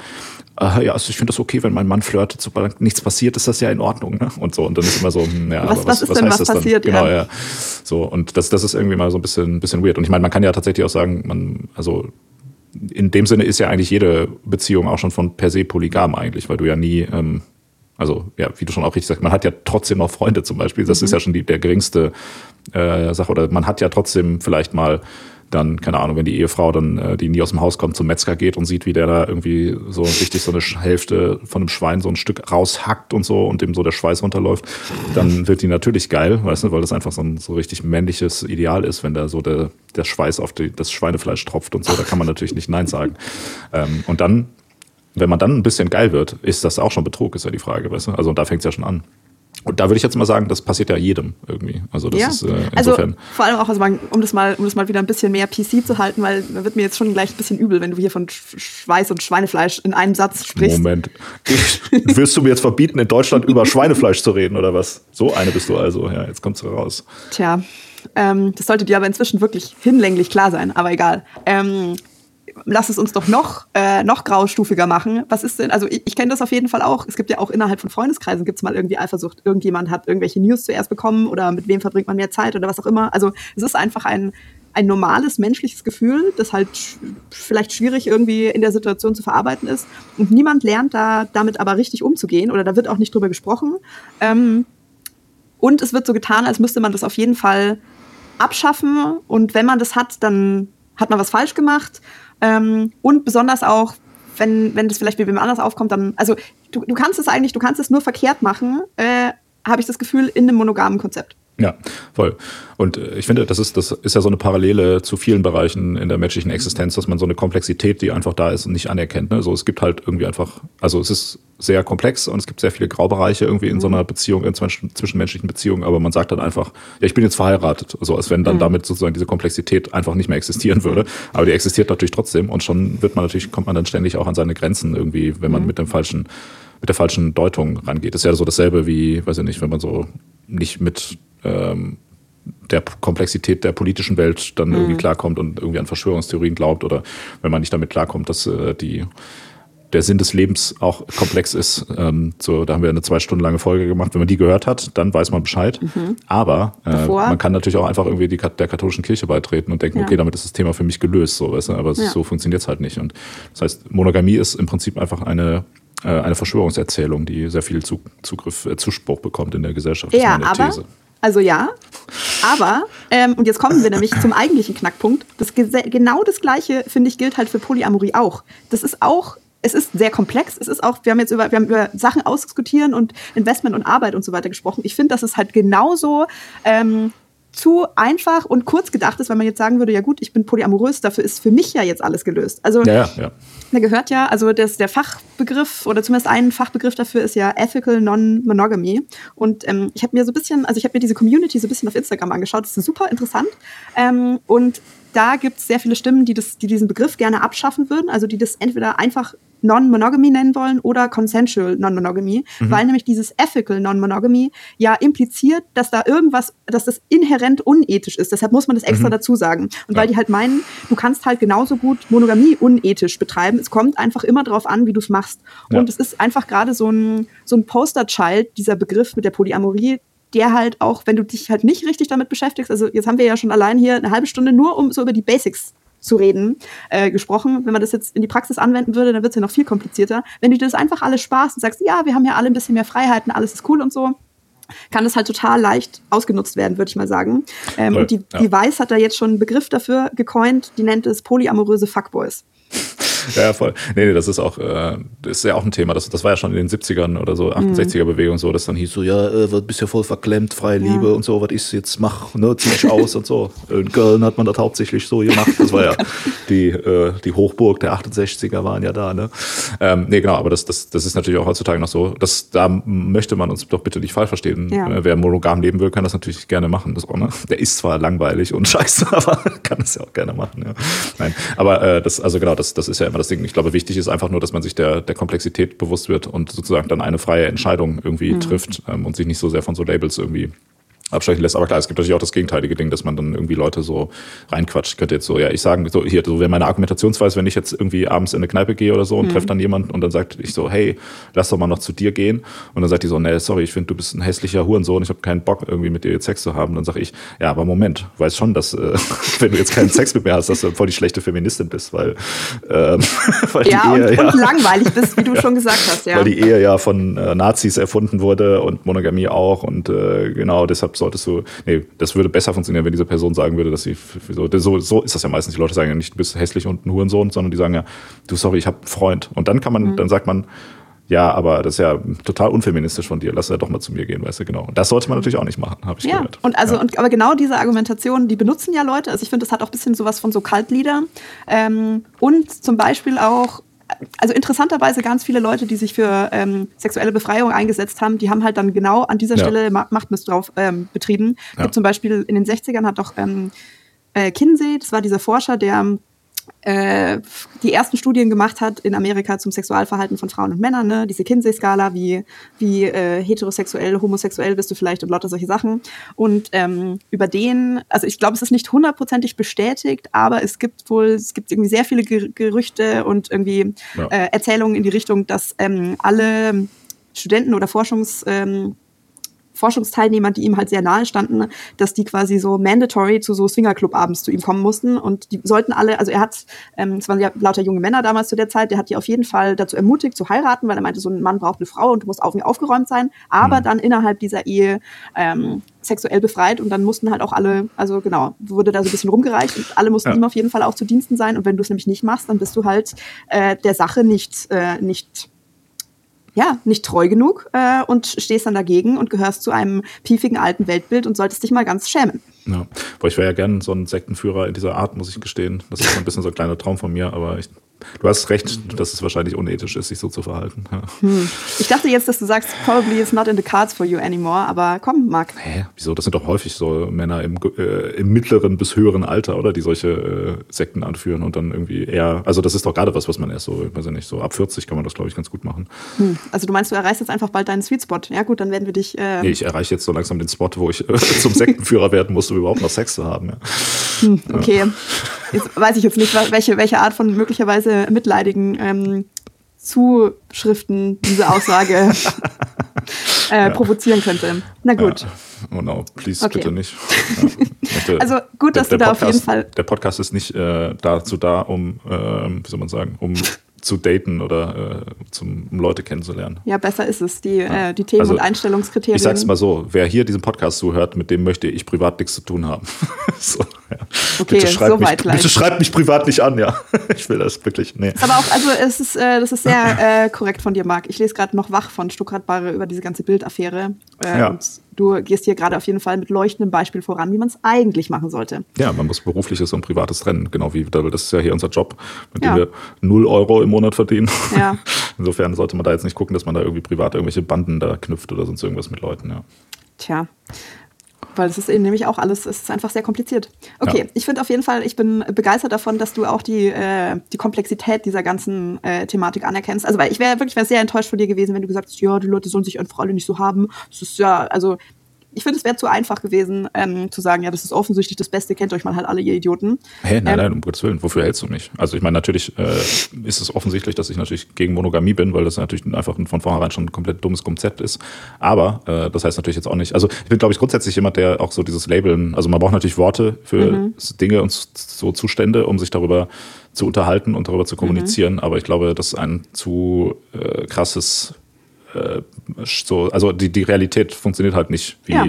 äh, ja, also ich finde das okay, wenn mein Mann flirtet, sobald nichts passiert, ist das ja in Ordnung, ne? Und so. Und dann ist immer so, hm, ja, was, aber was, was ist was denn, was passiert? Dann? Genau, ja. ja. So, und das, das ist irgendwie mal so ein bisschen, bisschen weird. Und ich meine, man kann ja tatsächlich auch sagen, man, also in dem Sinne ist ja eigentlich jede Beziehung auch schon von per se polygam eigentlich, weil du ja nie, ähm, also ja, wie du schon auch richtig sagst, man hat ja trotzdem noch Freunde zum Beispiel. Das mhm. ist ja schon die, der geringste äh, Sache. Oder man hat ja trotzdem vielleicht mal dann, keine Ahnung, wenn die Ehefrau dann, äh, die nie aus dem Haus kommt, zum Metzger geht und sieht, wie der da irgendwie so richtig so eine Hälfte von einem Schwein so ein Stück raushackt und so und dem so der Schweiß runterläuft, dann wird die natürlich geil, weißt du, weil das einfach so ein so richtig männliches Ideal ist, wenn da so der, der Schweiß auf die, das Schweinefleisch tropft und so, da kann man natürlich nicht Nein sagen. Ähm, und dann, wenn man dann ein bisschen geil wird, ist das auch schon Betrug, ist ja die Frage, weißt du? Also da fängt es ja schon an. Und da würde ich jetzt mal sagen, das passiert ja jedem irgendwie. Also das ja. ist äh, insofern. Also vor allem auch, also man, um das mal, um das mal wieder ein bisschen mehr PC zu halten, weil da wird mir jetzt schon gleich ein bisschen übel, wenn du hier von Schweiß und Schweinefleisch in einem Satz sprichst. Moment. Ich, willst du mir jetzt verbieten, in Deutschland über Schweinefleisch zu reden oder was? So eine bist du also. Ja, jetzt kommst du raus. Tja. Ähm, das sollte dir aber inzwischen wirklich hinlänglich klar sein, aber egal. Ähm, lass es uns doch noch, äh, noch graustufiger machen. Was ist denn, also ich, ich kenne das auf jeden Fall auch. Es gibt ja auch innerhalb von Freundeskreisen gibt es mal irgendwie Eifersucht. Irgendjemand hat irgendwelche News zuerst bekommen oder mit wem verbringt man mehr Zeit oder was auch immer. Also es ist einfach ein, ein normales menschliches Gefühl, das halt vielleicht schwierig irgendwie in der Situation zu verarbeiten ist. Und niemand lernt da damit aber richtig umzugehen oder da wird auch nicht drüber gesprochen. Ähm, und es wird so getan, als müsste man das auf jeden Fall abschaffen. Und wenn man das hat, dann hat man was falsch gemacht. Ähm, und besonders auch, wenn, wenn das vielleicht bei wem anders aufkommt, dann, also du, du kannst es eigentlich, du kannst es nur verkehrt machen, äh, habe ich das Gefühl, in einem monogamen Konzept. Ja, voll. Und äh, ich finde, das ist, das ist ja so eine Parallele zu vielen Bereichen in der menschlichen Existenz, dass man so eine Komplexität, die einfach da ist und nicht anerkennt. Ne? So, es gibt halt irgendwie einfach, also es ist sehr komplex und es gibt sehr viele Graubereiche irgendwie in mhm. so einer Beziehung, in zwischenmenschlichen Beziehungen, aber man sagt dann einfach, ja, ich bin jetzt verheiratet. So, als wenn dann mhm. damit sozusagen diese Komplexität einfach nicht mehr existieren würde. Aber die existiert natürlich trotzdem und schon wird man natürlich, kommt man dann ständig auch an seine Grenzen irgendwie, wenn man mhm. mit dem falschen mit der falschen Deutung rangeht. Das ist ja so dasselbe wie, weiß ich nicht, wenn man so nicht mit ähm, der Komplexität der politischen Welt dann mhm. irgendwie klarkommt und irgendwie an Verschwörungstheorien glaubt oder wenn man nicht damit klarkommt, dass äh, die der Sinn des Lebens auch komplex ist. Ähm, so, da haben wir eine zwei Stunden lange Folge gemacht. Wenn man die gehört hat, dann weiß man Bescheid. Mhm. Aber äh, man kann natürlich auch einfach irgendwie die, der katholischen Kirche beitreten und denken, ja. okay, damit ist das Thema für mich gelöst. So, weißt du? Aber ja. so funktioniert es halt nicht. Und das heißt, Monogamie ist im Prinzip einfach eine äh, eine Verschwörungserzählung, die sehr viel Zugriff, äh, Zuspruch bekommt in der Gesellschaft. Ja, aber These. Also ja, aber, ähm, und jetzt kommen wir nämlich zum eigentlichen Knackpunkt. Das, genau das Gleiche, finde ich, gilt halt für Polyamorie auch. Das ist auch es ist sehr komplex. Es ist auch, wir haben jetzt über, wir haben über Sachen ausdiskutieren und Investment und Arbeit und so weiter gesprochen. Ich finde, dass es halt genauso ähm, zu einfach und kurz gedacht ist, wenn man jetzt sagen würde, ja gut, ich bin polyamorös, dafür ist für mich ja jetzt alles gelöst. Also ja, ja. da gehört ja, also das, der Fachbegriff oder zumindest ein Fachbegriff dafür ist ja Ethical Non-Monogamy. Und ähm, ich habe mir so ein bisschen, also ich habe mir diese Community so ein bisschen auf Instagram angeschaut, das ist super interessant. Ähm, und da gibt es sehr viele Stimmen, die, das, die diesen Begriff gerne abschaffen würden, also die das entweder einfach Non-Monogamy nennen wollen oder Consensual Non-Monogamy, mhm. weil nämlich dieses Ethical Non-Monogamy ja impliziert, dass da irgendwas, dass das inhärent unethisch ist. Deshalb muss man das extra mhm. dazu sagen. Und ja. weil die halt meinen, du kannst halt genauso gut Monogamie unethisch betreiben. Es kommt einfach immer darauf an, wie du es machst. Ja. Und es ist einfach gerade so ein, so ein Poster-Child, dieser Begriff mit der Polyamorie, der halt auch, wenn du dich halt nicht richtig damit beschäftigst, also jetzt haben wir ja schon allein hier eine halbe Stunde nur, um so über die Basics zu reden, äh, gesprochen. Wenn man das jetzt in die Praxis anwenden würde, dann wird es ja noch viel komplizierter. Wenn du das einfach alles sparst und sagst, ja, wir haben ja alle ein bisschen mehr Freiheiten, alles ist cool und so, kann das halt total leicht ausgenutzt werden, würde ich mal sagen. Ähm, und die, ja. die Weiß hat da jetzt schon einen Begriff dafür gecoint, die nennt es polyamoröse Fuckboys. ja, voll. Nee, nee, das ist auch, äh, das ist ja auch ein Thema. Das, das war ja schon in den 70ern oder so, 68er-Bewegung so, dass dann hieß so, ja, äh, bist ja voll verklemmt, freie ja. Liebe und so, was ich jetzt mache, ne, zieh dich aus und so. In Köln hat man das hauptsächlich so gemacht. Das war ja die, äh, die Hochburg der 68er waren ja da, ne? Ähm, nee, genau, aber das, das, das ist natürlich auch heutzutage noch so. Das, da möchte man uns doch bitte nicht falsch verstehen. Ja. Äh, wer monogam leben will, kann das natürlich gerne machen. Das auch, ne? Der ist zwar langweilig und scheiße, aber kann das ja auch gerne machen. Ja. Nein, aber äh, das, also genau, das, das ist ja immer das Ding. Ich glaube, wichtig ist einfach nur, dass man sich der, der Komplexität bewusst wird und sozusagen dann eine freie Entscheidung irgendwie mhm. trifft ähm, und sich nicht so sehr von so Labels irgendwie abstechen lässt. Aber klar, es gibt natürlich auch das gegenteilige Ding, dass man dann irgendwie Leute so reinquatscht. Ich könnte jetzt so, ja, ich sagen, so hier, so wäre meine Argumentationsweise, wenn ich jetzt irgendwie abends in eine Kneipe gehe oder so und mhm. treffe dann jemanden und dann sagt ich so, hey, lass doch mal noch zu dir gehen. Und dann sagt die so, nee, sorry, ich finde, du bist ein hässlicher Hurensohn, ich habe keinen Bock, irgendwie mit dir jetzt Sex zu haben. Und dann sage ich, ja, aber Moment, weiß schon, dass, äh, wenn du jetzt keinen Sex mit mir hast, dass du voll die schlechte Feministin bist, weil, ähm, weil ja, die Ehe, und, ja, und langweilig bist, wie du schon gesagt hast, ja. Weil die Ehe ja von äh, Nazis erfunden wurde und Monogamie auch und äh, genau, deshalb solltest du, nee, das würde besser funktionieren, wenn diese Person sagen würde, dass sie so, so, so ist das ja meistens. Die Leute sagen ja nicht, du bist hässlich und ein Hurensohn, sondern die sagen ja, du sorry, ich habe einen Freund. Und dann kann man, mhm. dann sagt man, ja, aber das ist ja total unfeministisch von dir. Lass ja doch mal zu mir gehen, weißt du, genau. Und das sollte man natürlich auch nicht machen, habe ich ja, gehört. Und also, ja. und, aber genau diese Argumentation, die benutzen ja Leute. Also ich finde, das hat auch ein bisschen sowas von so Kaltlieder. Ähm, und zum Beispiel auch also interessanterweise ganz viele Leute, die sich für ähm, sexuelle Befreiung eingesetzt haben, die haben halt dann genau an dieser Stelle ja. Machtmissbrauch ähm, betrieben. Ja. Gibt zum Beispiel in den 60ern hat doch ähm, äh, Kinsey, das war dieser Forscher, der äh, die ersten Studien gemacht hat in Amerika zum Sexualverhalten von Frauen und Männern, ne? diese Kinsey-Skala, wie, wie äh, heterosexuell, homosexuell bist du vielleicht und lauter solche Sachen. Und ähm, über den, also ich glaube, es ist nicht hundertprozentig bestätigt, aber es gibt wohl, es gibt irgendwie sehr viele Gerüchte und irgendwie ja. äh, Erzählungen in die Richtung, dass ähm, alle Studenten oder Forschungs ähm, Forschungsteilnehmern, die ihm halt sehr nahe standen, dass die quasi so mandatory zu so Swingerclub-Abends zu ihm kommen mussten. Und die sollten alle, also er hat, ähm, es waren ja lauter junge Männer damals zu der Zeit, der hat die auf jeden Fall dazu ermutigt zu heiraten, weil er meinte, so ein Mann braucht eine Frau und du musst auf aufgeräumt sein, aber mhm. dann innerhalb dieser Ehe ähm, sexuell befreit und dann mussten halt auch alle, also genau, wurde da so ein bisschen rumgereicht und alle mussten ja. ihm auf jeden Fall auch zu Diensten sein und wenn du es nämlich nicht machst, dann bist du halt äh, der Sache nicht, äh, nicht ja, nicht treu genug äh, und stehst dann dagegen und gehörst zu einem piefigen alten Weltbild und solltest dich mal ganz schämen. Ja, aber ich wäre ja gern so ein Sektenführer in dieser Art, muss ich gestehen. Das ist so ein bisschen so ein kleiner Traum von mir, aber ich Du hast recht, dass es wahrscheinlich unethisch ist, sich so zu verhalten. Ja. Hm. Ich dachte jetzt, dass du sagst, probably it's not in the cards for you anymore, aber komm, Marc. Hä? Wieso? Das sind doch häufig so Männer im, äh, im mittleren bis höheren Alter, oder? Die solche äh, Sekten anführen und dann irgendwie eher, also das ist doch gerade was, was man erst so, weiß ich nicht, so ab 40 kann man das, glaube ich, ganz gut machen. Hm. Also du meinst, du erreichst jetzt einfach bald deinen Sweet Spot. Ja gut, dann werden wir dich... Äh nee, ich erreiche jetzt so langsam den Spot, wo ich äh, zum Sektenführer werden muss, um überhaupt noch Sex zu haben. Ja. Hm, okay. Jetzt weiß ich jetzt nicht, welche, welche Art von möglicherweise mitleidigen ähm, Zuschriften diese Aussage äh, ja. provozieren könnte. Na gut. Ja. Oh no, please, okay. bitte nicht. Ja. also gut, dass der, der du da Podcast, auf jeden Fall. Der Podcast ist nicht äh, dazu da, um, äh, wie soll man sagen, um zu daten oder äh, zum, um Leute kennenzulernen. Ja, besser ist es, die, ja. äh, die Themen- also, und Einstellungskriterien. Ich sag's mal so, wer hier diesen Podcast zuhört, mit dem möchte ich privat nichts zu tun haben. so, ja. Okay, bitte schreibt, so mich, bitte schreibt mich privat nicht an, ja. ich will das wirklich, nee. Aber auch, also es ist, äh, das ist sehr äh, korrekt von dir, Marc. Ich lese gerade noch wach von Stuckrad Barre über diese ganze Bildaffäre. Äh, ja. Und du gehst hier gerade auf jeden Fall mit leuchtendem Beispiel voran, wie man es eigentlich machen sollte. Ja, man muss berufliches und privates trennen, genau wie das ist ja hier unser Job, mit ja. dem wir 0 Euro im Monat verdienen. Ja. Insofern sollte man da jetzt nicht gucken, dass man da irgendwie privat irgendwelche Banden da knüpft oder sonst irgendwas mit Leuten, ja. Tja. Weil es ist eben nämlich auch alles, es ist einfach sehr kompliziert. Okay, ja. ich finde auf jeden Fall, ich bin begeistert davon, dass du auch die, äh, die Komplexität dieser ganzen äh, Thematik anerkennst. Also, weil ich wäre wirklich wär sehr enttäuscht von dir gewesen, wenn du gesagt hast, ja, die Leute sollen sich einfach alle nicht so haben. Das ist ja, also ich finde, es wäre zu einfach gewesen, ähm, zu sagen, ja, das ist offensichtlich das Beste, kennt euch mal halt alle, ihr Idioten. Hä, hey, nein, ähm, nein, um Gottes Willen, wofür hältst du mich? Also ich meine, natürlich äh, ist es offensichtlich, dass ich natürlich gegen Monogamie bin, weil das natürlich einfach von vornherein schon ein komplett dummes Konzept ist. Aber äh, das heißt natürlich jetzt auch nicht, also ich bin, glaube ich, grundsätzlich jemand, der auch so dieses Labeln, also man braucht natürlich Worte für mhm. Dinge und so Zustände, um sich darüber zu unterhalten und darüber zu kommunizieren. Mhm. Aber ich glaube, das ist ein zu äh, krasses äh, so, also die, die Realität funktioniert halt nicht wie ja.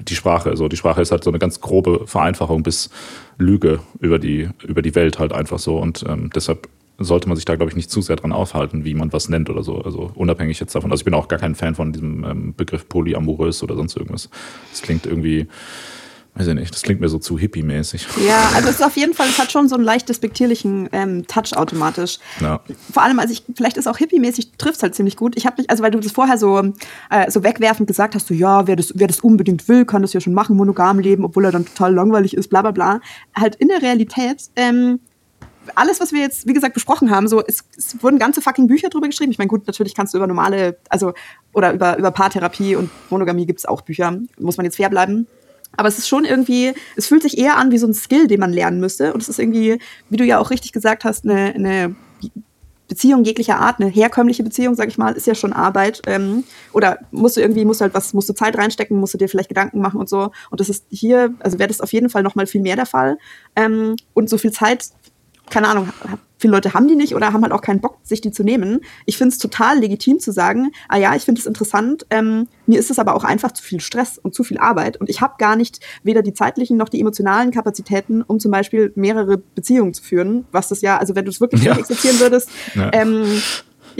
die Sprache. Also die Sprache ist halt so eine ganz grobe Vereinfachung bis Lüge über die, über die Welt halt einfach so. Und ähm, deshalb sollte man sich da, glaube ich, nicht zu sehr dran aufhalten, wie man was nennt oder so. Also unabhängig jetzt davon. Also ich bin auch gar kein Fan von diesem ähm, Begriff polyamorös oder sonst irgendwas. Das klingt irgendwie weiß ich nicht, das klingt mir so zu hippie-mäßig. Ja, also es ist auf jeden Fall, es hat schon so einen leicht despektierlichen ähm, Touch automatisch. Ja. Vor allem, also ich, vielleicht ist auch hippie-mäßig, trifft es halt ziemlich gut. Ich habe mich, also weil du das vorher so, äh, so wegwerfend gesagt hast, so ja, wer das, wer das unbedingt will, kann das ja schon machen, monogam leben, obwohl er dann total langweilig ist, bla bla bla. Halt in der Realität, ähm, alles, was wir jetzt, wie gesagt, besprochen haben, so, es, es wurden ganze fucking Bücher drüber geschrieben. Ich meine, gut, natürlich kannst du über normale, also, oder über, über Paartherapie und Monogamie gibt es auch Bücher. Muss man jetzt fair bleiben. Aber es ist schon irgendwie, es fühlt sich eher an wie so ein Skill, den man lernen müsste. Und es ist irgendwie, wie du ja auch richtig gesagt hast, eine, eine Beziehung jeglicher Art, eine herkömmliche Beziehung, sag ich mal, ist ja schon Arbeit. Ähm, oder musst du irgendwie, musst du halt was, musst du Zeit reinstecken, musst du dir vielleicht Gedanken machen und so. Und das ist hier, also wäre das auf jeden Fall noch mal viel mehr der Fall. Ähm, und so viel Zeit keine Ahnung, viele Leute haben die nicht oder haben halt auch keinen Bock, sich die zu nehmen. Ich finde es total legitim zu sagen, ah ja, ich finde es interessant, ähm, mir ist es aber auch einfach zu viel Stress und zu viel Arbeit und ich habe gar nicht weder die zeitlichen noch die emotionalen Kapazitäten, um zum Beispiel mehrere Beziehungen zu führen, was das ja, also wenn du es wirklich ja. existieren würdest, ja. ähm,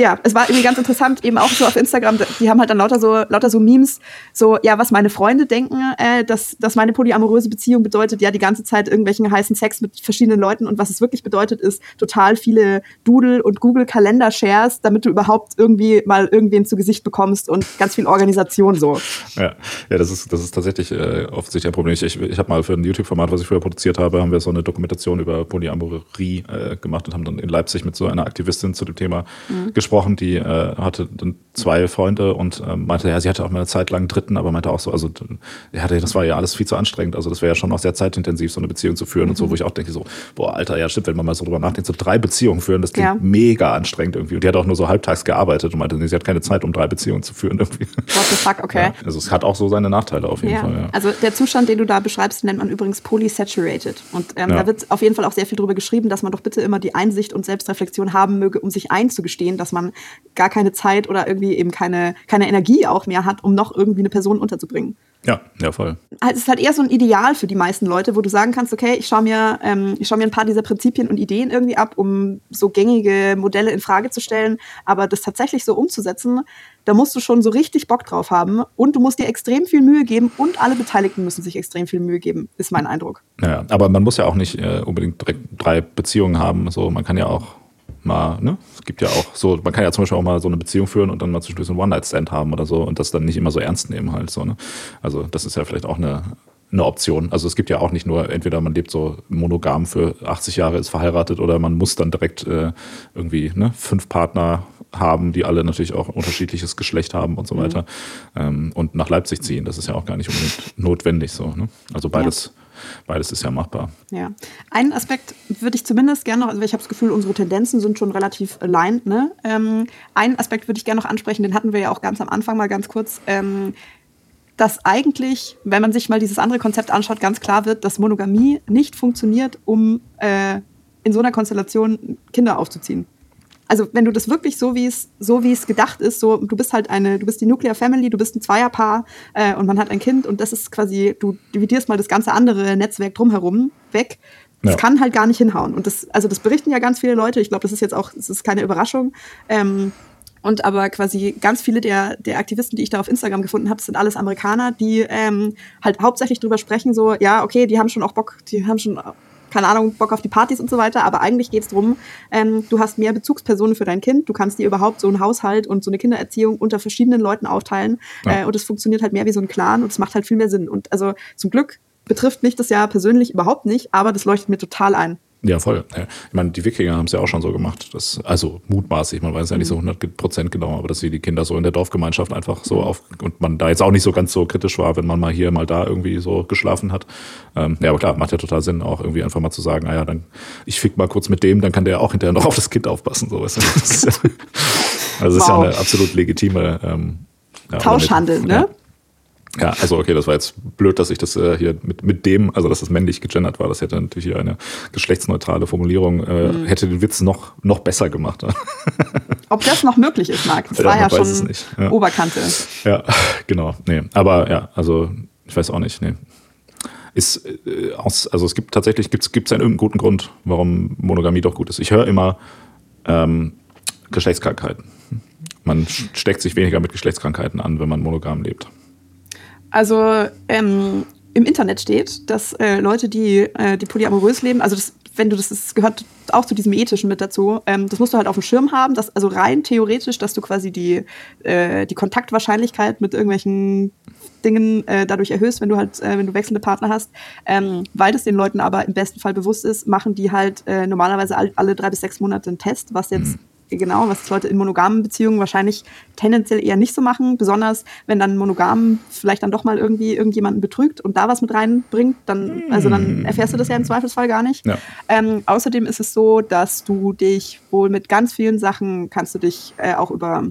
ja, es war irgendwie ganz interessant, eben auch so auf Instagram, die haben halt dann lauter so, lauter so Memes, so, ja, was meine Freunde denken, äh, dass, dass meine polyamoröse Beziehung bedeutet, ja, die ganze Zeit irgendwelchen heißen Sex mit verschiedenen Leuten und was es wirklich bedeutet, ist total viele Doodle- und Google-Kalender-Shares, damit du überhaupt irgendwie mal irgendwen zu Gesicht bekommst und ganz viel Organisation so. Ja, ja das, ist, das ist tatsächlich äh, offensichtlich ein Problem. Ich, ich, ich habe mal für ein YouTube-Format, was ich früher produziert habe, haben wir so eine Dokumentation über Polyamorie äh, gemacht und haben dann in Leipzig mit so einer Aktivistin zu dem Thema mhm gesprochen, die äh, hatte dann zwei Freunde und äh, meinte, ja, sie hatte auch mal eine Zeit lang einen dritten, aber meinte auch so, also ja, das war ja alles viel zu anstrengend. Also das wäre ja schon auch sehr zeitintensiv, so eine Beziehung zu führen mhm. und so, mhm. wo ich auch denke, so, boah, Alter, ja, stimmt, wenn man mal so drüber nachdenkt, so drei Beziehungen führen, das klingt ja. mega anstrengend irgendwie. Und die hat auch nur so halbtags gearbeitet und meinte, nee, sie hat keine Zeit, um drei Beziehungen zu führen irgendwie. What the fuck, okay. Ja, also es hat auch so seine Nachteile auf jeden ja. Fall. Ja. Also der Zustand, den du da beschreibst, nennt man übrigens polysaturated. Und ähm, da wird auf jeden Fall auch sehr viel drüber geschrieben, dass man doch bitte immer die Einsicht und Selbstreflexion haben möge, um sich einzugestehen, dass man gar keine Zeit oder irgendwie eben keine, keine Energie auch mehr hat, um noch irgendwie eine Person unterzubringen. Ja, ja, voll. Also es ist halt eher so ein Ideal für die meisten Leute, wo du sagen kannst, okay, ich schaue mir, ähm, ich mir ein paar dieser Prinzipien und Ideen irgendwie ab, um so gängige Modelle in Frage zu stellen. Aber das tatsächlich so umzusetzen, da musst du schon so richtig Bock drauf haben und du musst dir extrem viel Mühe geben und alle Beteiligten müssen sich extrem viel Mühe geben, ist mein Eindruck. Ja, aber man muss ja auch nicht äh, unbedingt direkt drei Beziehungen haben. So, man kann ja auch mal, ne? Es gibt ja auch so, man kann ja zum Beispiel auch mal so eine Beziehung führen und dann mal zwischendurch so einen One-Night-Stand haben oder so und das dann nicht immer so ernst nehmen halt so, ne? Also das ist ja vielleicht auch eine, eine Option. Also es gibt ja auch nicht nur, entweder man lebt so monogam für 80 Jahre, ist verheiratet oder man muss dann direkt äh, irgendwie ne, fünf Partner haben, die alle natürlich auch unterschiedliches Geschlecht haben und so mhm. weiter ähm, und nach Leipzig ziehen. Das ist ja auch gar nicht unbedingt notwendig so. Ne? Also beides ja. Beides ist ja machbar. Ja. Einen Aspekt würde ich zumindest gerne noch, also ich habe das Gefühl, unsere Tendenzen sind schon relativ aligned. Ne? Ähm, einen Aspekt würde ich gerne noch ansprechen, den hatten wir ja auch ganz am Anfang mal ganz kurz. Ähm, dass eigentlich, wenn man sich mal dieses andere Konzept anschaut, ganz klar wird, dass Monogamie nicht funktioniert, um äh, in so einer Konstellation Kinder aufzuziehen also wenn du das wirklich so wie es so wie es gedacht ist, so du bist halt eine, du bist die Nuclear Family, du bist ein Zweierpaar äh, und man hat ein Kind und das ist quasi, du dividierst mal das ganze andere Netzwerk drumherum weg. Das ja. kann halt gar nicht hinhauen. Und das, also das berichten ja ganz viele Leute. Ich glaube, das ist jetzt auch, das ist keine Überraschung. Ähm, und aber quasi ganz viele der, der Aktivisten, die ich da auf Instagram gefunden habe, sind alles Amerikaner, die ähm, halt hauptsächlich drüber sprechen, so, ja, okay, die haben schon auch Bock, die haben schon keine Ahnung, Bock auf die Partys und so weiter, aber eigentlich geht es darum, ähm, du hast mehr Bezugspersonen für dein Kind, du kannst dir überhaupt so einen Haushalt und so eine Kindererziehung unter verschiedenen Leuten aufteilen ja. äh, und es funktioniert halt mehr wie so ein Clan und es macht halt viel mehr Sinn. Und also zum Glück betrifft mich das ja persönlich überhaupt nicht, aber das leuchtet mir total ein. Ja, voll. Ich meine, die Wikinger haben es ja auch schon so gemacht. Dass, also mutmaßlich, man weiß ja nicht so 100 mhm. Prozent genau, aber dass sie die Kinder so in der Dorfgemeinschaft einfach so auf und man da jetzt auch nicht so ganz so kritisch war, wenn man mal hier, mal da irgendwie so geschlafen hat. Ähm, ja, aber klar, macht ja total Sinn, auch irgendwie einfach mal zu sagen, naja, dann ich fick mal kurz mit dem, dann kann der auch hinterher noch auf das Kind aufpassen. So. Das ist ja, also das wow. ist ja eine absolut legitime ähm, ja, Tauschhandel, ne? Ja. Ja, also okay, das war jetzt blöd, dass ich das äh, hier mit, mit dem, also dass das männlich gegendert war, das hätte natürlich hier eine geschlechtsneutrale Formulierung, äh, mhm. hätte den Witz noch, noch besser gemacht. Ob das noch möglich ist, Marc, das ja, war ja schon ja. Oberkante. Ja, genau, nee, aber ja, also ich weiß auch nicht, nee. Ist äh, aus, also es gibt tatsächlich, gibt es einen irgendeinen guten Grund, warum Monogamie doch gut ist. Ich höre immer, Ähm, Geschlechtskrankheiten. Man steckt sich weniger mit Geschlechtskrankheiten an, wenn man monogam lebt. Also ähm, im Internet steht, dass äh, Leute, die, äh, die polyamorös leben, also das, wenn du das, das gehört auch zu diesem ethischen mit dazu, ähm, das musst du halt auf dem Schirm haben, dass, also rein theoretisch, dass du quasi die, äh, die Kontaktwahrscheinlichkeit mit irgendwelchen Dingen äh, dadurch erhöhst, wenn du halt, äh, wenn du wechselnde Partner hast. Ähm, weil das den Leuten aber im besten Fall bewusst ist, machen die halt äh, normalerweise all, alle drei bis sechs Monate einen Test, was jetzt mhm genau, was Leute in monogamen Beziehungen wahrscheinlich tendenziell eher nicht so machen, besonders wenn dann monogam vielleicht dann doch mal irgendwie irgendjemanden betrügt und da was mit reinbringt, dann, also dann hm. erfährst du das ja im Zweifelsfall gar nicht. Ja. Ähm, außerdem ist es so, dass du dich wohl mit ganz vielen Sachen kannst du dich äh, auch über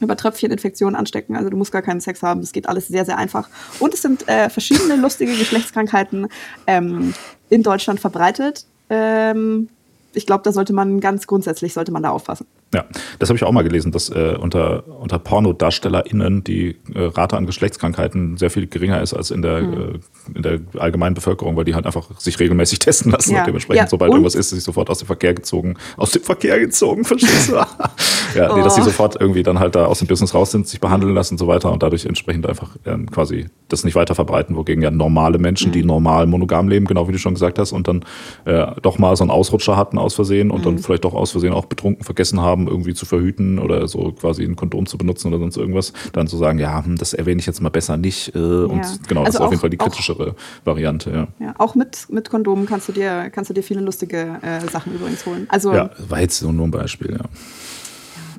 über Tröpfcheninfektionen anstecken. Also du musst gar keinen Sex haben. Das geht alles sehr, sehr einfach. Und es sind äh, verschiedene lustige Geschlechtskrankheiten ähm, in Deutschland verbreitet. Ähm, ich glaube, da sollte man ganz grundsätzlich sollte man da aufpassen. Ja, das habe ich auch mal gelesen, dass äh, unter, unter PornodarstellerInnen die äh, Rate an Geschlechtskrankheiten sehr viel geringer ist als in der, mhm. äh, in der allgemeinen Bevölkerung, weil die halt einfach sich regelmäßig testen lassen ja. und dementsprechend, ja. sobald und? irgendwas ist, sich sofort aus dem Verkehr gezogen, aus dem Verkehr gezogen, verstehst du? ja, oh. nee, dass sie oh. sofort irgendwie dann halt da aus dem Business raus sind, sich behandeln lassen und so weiter und dadurch entsprechend einfach ähm, quasi das nicht weiter verbreiten, wogegen ja normale Menschen, mhm. die normal monogam leben, genau wie du schon gesagt hast, und dann äh, doch mal so einen Ausrutscher hatten aus Versehen und mhm. dann vielleicht doch aus Versehen auch betrunken vergessen haben, haben, irgendwie zu verhüten oder so quasi ein Kondom zu benutzen oder sonst irgendwas, dann zu sagen, ja, hm, das erwähne ich jetzt mal besser nicht. Äh, ja. Und genau, also das ist auf jeden Fall die kritischere auch, Variante. Ja. ja. auch mit, mit Kondomen kannst du dir, kannst du dir viele lustige äh, Sachen übrigens holen. Also, ja, war jetzt nur ein Beispiel, ja.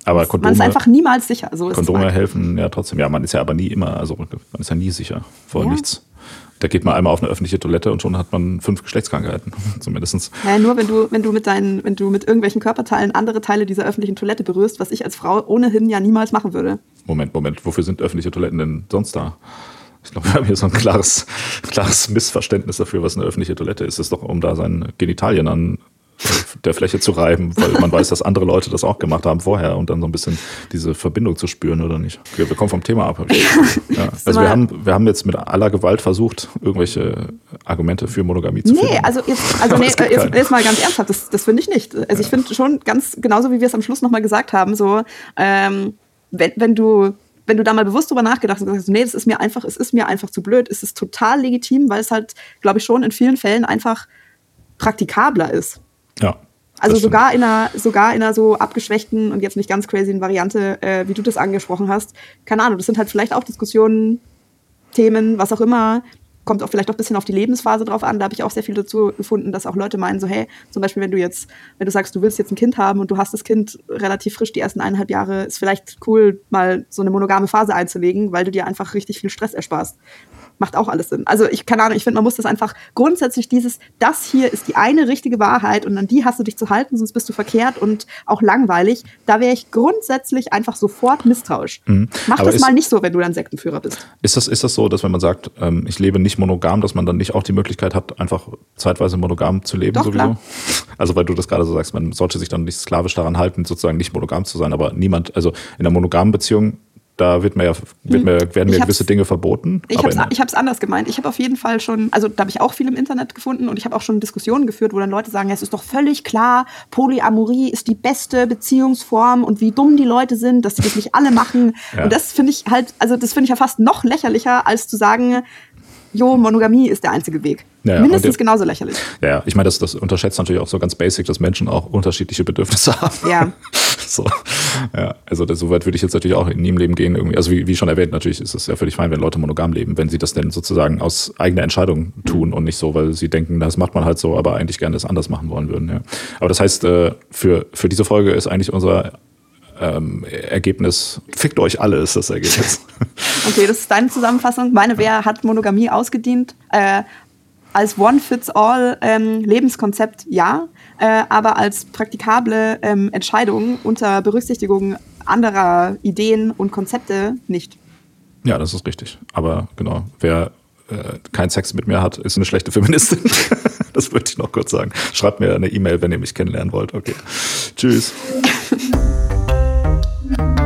Aber Kondome, man ist einfach niemals sicher. So Kondome helfen ja trotzdem. Ja, man ist ja aber nie immer, also man ist ja nie sicher vor nichts. Da geht man einmal auf eine öffentliche Toilette und schon hat man fünf Geschlechtskrankheiten, zumindest. Ja, nur wenn du, wenn du mit deinen, wenn du mit irgendwelchen Körperteilen andere Teile dieser öffentlichen Toilette berührst, was ich als Frau ohnehin ja niemals machen würde. Moment, Moment, wofür sind öffentliche Toiletten denn sonst da? Ich glaube, wir haben hier so ein klares, klares Missverständnis dafür, was eine öffentliche Toilette ist. Es ist doch, um da seine Genitalien an der Fläche zu reiben, weil man weiß, dass andere Leute das auch gemacht haben vorher und dann so ein bisschen diese Verbindung zu spüren oder nicht. Okay, wir kommen vom Thema ab. Ja. Also wir haben, wir haben jetzt mit aller Gewalt versucht, irgendwelche Argumente für Monogamie zu finden. Nee, also jetzt, also nee, jetzt, jetzt, mal ganz ernsthaft, das, das finde ich nicht. Also ich finde schon ganz, genauso wie wir es am Schluss nochmal gesagt haben, so, ähm, wenn, wenn du wenn du da mal bewusst drüber nachgedacht hast und gesagt hast, nee, das ist mir einfach, es ist mir einfach zu blöd, ist es total legitim, weil es halt, glaube ich, schon in vielen Fällen einfach praktikabler ist. Ja. Also sogar in einer, sogar in einer so abgeschwächten und jetzt nicht ganz crazy Variante, äh, wie du das angesprochen hast. Keine Ahnung, das sind halt vielleicht auch Diskussionen, Themen, was auch immer. Kommt auch vielleicht auch ein bisschen auf die Lebensphase drauf an. Da habe ich auch sehr viel dazu gefunden, dass auch Leute meinen, so, hey, zum Beispiel, wenn du jetzt, wenn du sagst, du willst jetzt ein Kind haben und du hast das Kind relativ frisch die ersten eineinhalb Jahre, ist vielleicht cool, mal so eine monogame Phase einzulegen, weil du dir einfach richtig viel Stress ersparst macht auch alles Sinn. Also ich keine Ahnung, ich finde, man muss das einfach grundsätzlich dieses, das hier ist die eine richtige Wahrheit und an die hast du dich zu halten, sonst bist du verkehrt und auch langweilig. Da wäre ich grundsätzlich einfach sofort misstrauisch. Mhm. Mach Aber das mal nicht so, wenn du dann Sektenführer bist. Ist das, ist das so, dass wenn man sagt, ähm, ich lebe nicht monogam, dass man dann nicht auch die Möglichkeit hat, einfach zeitweise monogam zu leben Doch, sowieso? Klar. Also weil du das gerade so sagst, man sollte sich dann nicht sklavisch daran halten, sozusagen nicht monogam zu sein, aber niemand, also in einer monogamen Beziehung da wird mir ja, wird mir, werden mir gewisse Dinge verboten. Ich habe es anders gemeint. Ich habe auf jeden Fall schon, also da habe ich auch viel im Internet gefunden und ich habe auch schon Diskussionen geführt, wo dann Leute sagen, es ist doch völlig klar, Polyamorie ist die beste Beziehungsform und wie dumm die Leute sind, dass sie das nicht alle machen. Ja. Und das finde ich halt, also das finde ich ja fast noch lächerlicher, als zu sagen, jo, Monogamie ist der einzige Weg. Ja, Mindestens genauso lächerlich. Ja, ich meine, das, das unterschätzt natürlich auch so ganz basic, dass Menschen auch unterschiedliche Bedürfnisse haben. Ja. so. Ja, also das, so weit würde ich jetzt natürlich auch in ihrem Leben gehen. Irgendwie. Also wie, wie schon erwähnt, natürlich ist es ja völlig fein, wenn Leute monogam leben, wenn sie das denn sozusagen aus eigener Entscheidung tun und nicht so, weil sie denken, das macht man halt so, aber eigentlich gerne das anders machen wollen würden. Ja. Aber das heißt, äh, für, für diese Folge ist eigentlich unser ähm, Ergebnis, fickt euch alle, ist das Ergebnis. Okay, das ist deine Zusammenfassung. Meine, wer hat Monogamie ausgedient? Äh, als One-Fits-All-Lebenskonzept ähm, ja, äh, aber als praktikable ähm, Entscheidung unter Berücksichtigung anderer Ideen und Konzepte nicht. Ja, das ist richtig. Aber genau, wer äh, keinen Sex mit mir hat, ist eine schlechte Feministin. das wollte ich noch kurz sagen. Schreibt mir eine E-Mail, wenn ihr mich kennenlernen wollt. Okay. Tschüss. Thank you.